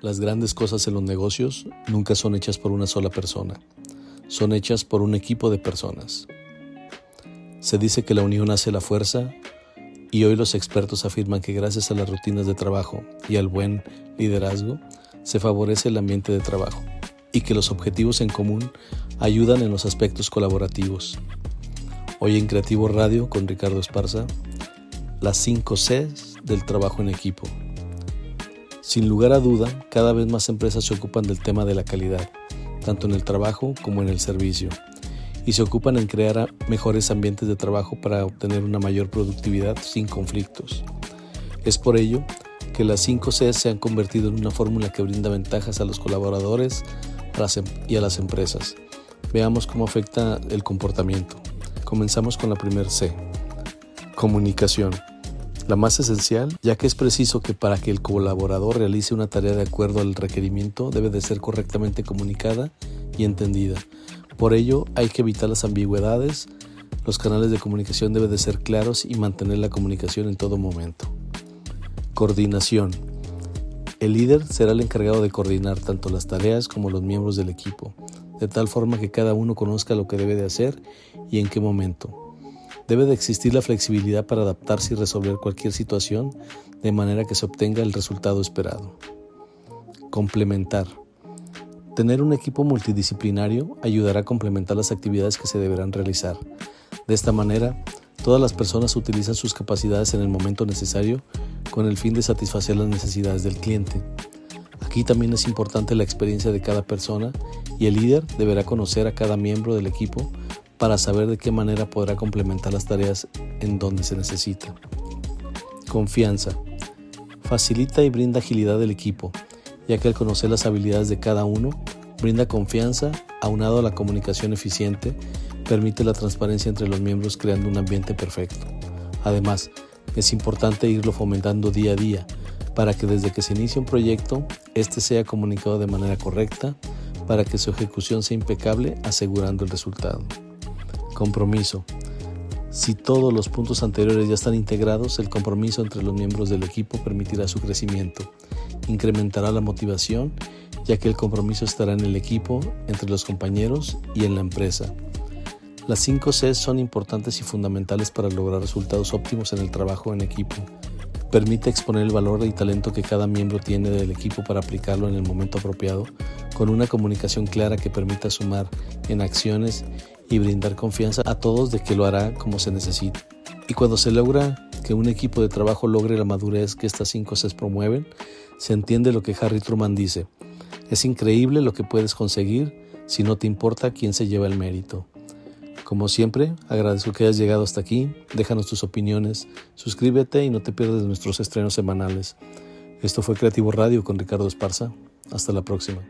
Las grandes cosas en los negocios nunca son hechas por una sola persona, son hechas por un equipo de personas. Se dice que la unión hace la fuerza y hoy los expertos afirman que gracias a las rutinas de trabajo y al buen liderazgo se favorece el ambiente de trabajo y que los objetivos en común ayudan en los aspectos colaborativos. Hoy en Creativo Radio con Ricardo Esparza, las 5 Cs del trabajo en equipo. Sin lugar a duda, cada vez más empresas se ocupan del tema de la calidad, tanto en el trabajo como en el servicio, y se ocupan en crear mejores ambientes de trabajo para obtener una mayor productividad sin conflictos. Es por ello que las 5 C se han convertido en una fórmula que brinda ventajas a los colaboradores em-, y a las empresas. Veamos cómo afecta el comportamiento. Comenzamos con la primera C, comunicación la más esencial, ya que es preciso que para que el colaborador realice una tarea de acuerdo al requerimiento debe de ser correctamente comunicada y entendida. Por ello hay que evitar las ambigüedades, los canales de comunicación deben de ser claros y mantener la comunicación en todo momento. Coordinación. El líder será el encargado de coordinar tanto las tareas como los miembros del equipo, de tal forma que cada uno conozca lo que debe de hacer y en qué momento. Debe de existir la flexibilidad para adaptarse y resolver cualquier situación de manera que se obtenga el resultado esperado. Complementar. Tener un equipo multidisciplinario ayudará a complementar las actividades que se deberán realizar. De esta manera, todas las personas utilizan sus capacidades en el momento necesario con el fin de satisfacer las necesidades del cliente. Aquí también es importante la experiencia de cada persona y el líder deberá conocer a cada miembro del equipo para saber de qué manera podrá complementar las tareas en donde se necesita. Confianza. Facilita y brinda agilidad del equipo, ya que al conocer las habilidades de cada uno, brinda confianza, aunado a la comunicación eficiente, permite la transparencia entre los miembros creando un ambiente perfecto. Además, es importante irlo fomentando día a día para que desde que se inicie un proyecto, éste sea comunicado de manera correcta para que su ejecución sea impecable asegurando el resultado. Compromiso. Si todos los puntos anteriores ya están integrados, el compromiso entre los miembros del equipo permitirá su crecimiento, incrementará la motivación, ya que el compromiso estará en el equipo, entre los compañeros y en la empresa. Las 5 C son importantes y fundamentales para lograr resultados óptimos en el trabajo en equipo. Permite exponer el valor y talento que cada miembro tiene del equipo para aplicarlo en el momento apropiado, con una comunicación clara que permita sumar en acciones y brindar confianza a todos de que lo hará como se necesita. Y cuando se logra que un equipo de trabajo logre la madurez que estas cinco Cs promueven, se entiende lo que Harry Truman dice. Es increíble lo que puedes conseguir si no te importa quién se lleva el mérito. Como siempre, agradezco que hayas llegado hasta aquí. Déjanos tus opiniones, suscríbete y no te pierdas nuestros estrenos semanales. Esto fue Creativo Radio con Ricardo Esparza. Hasta la próxima.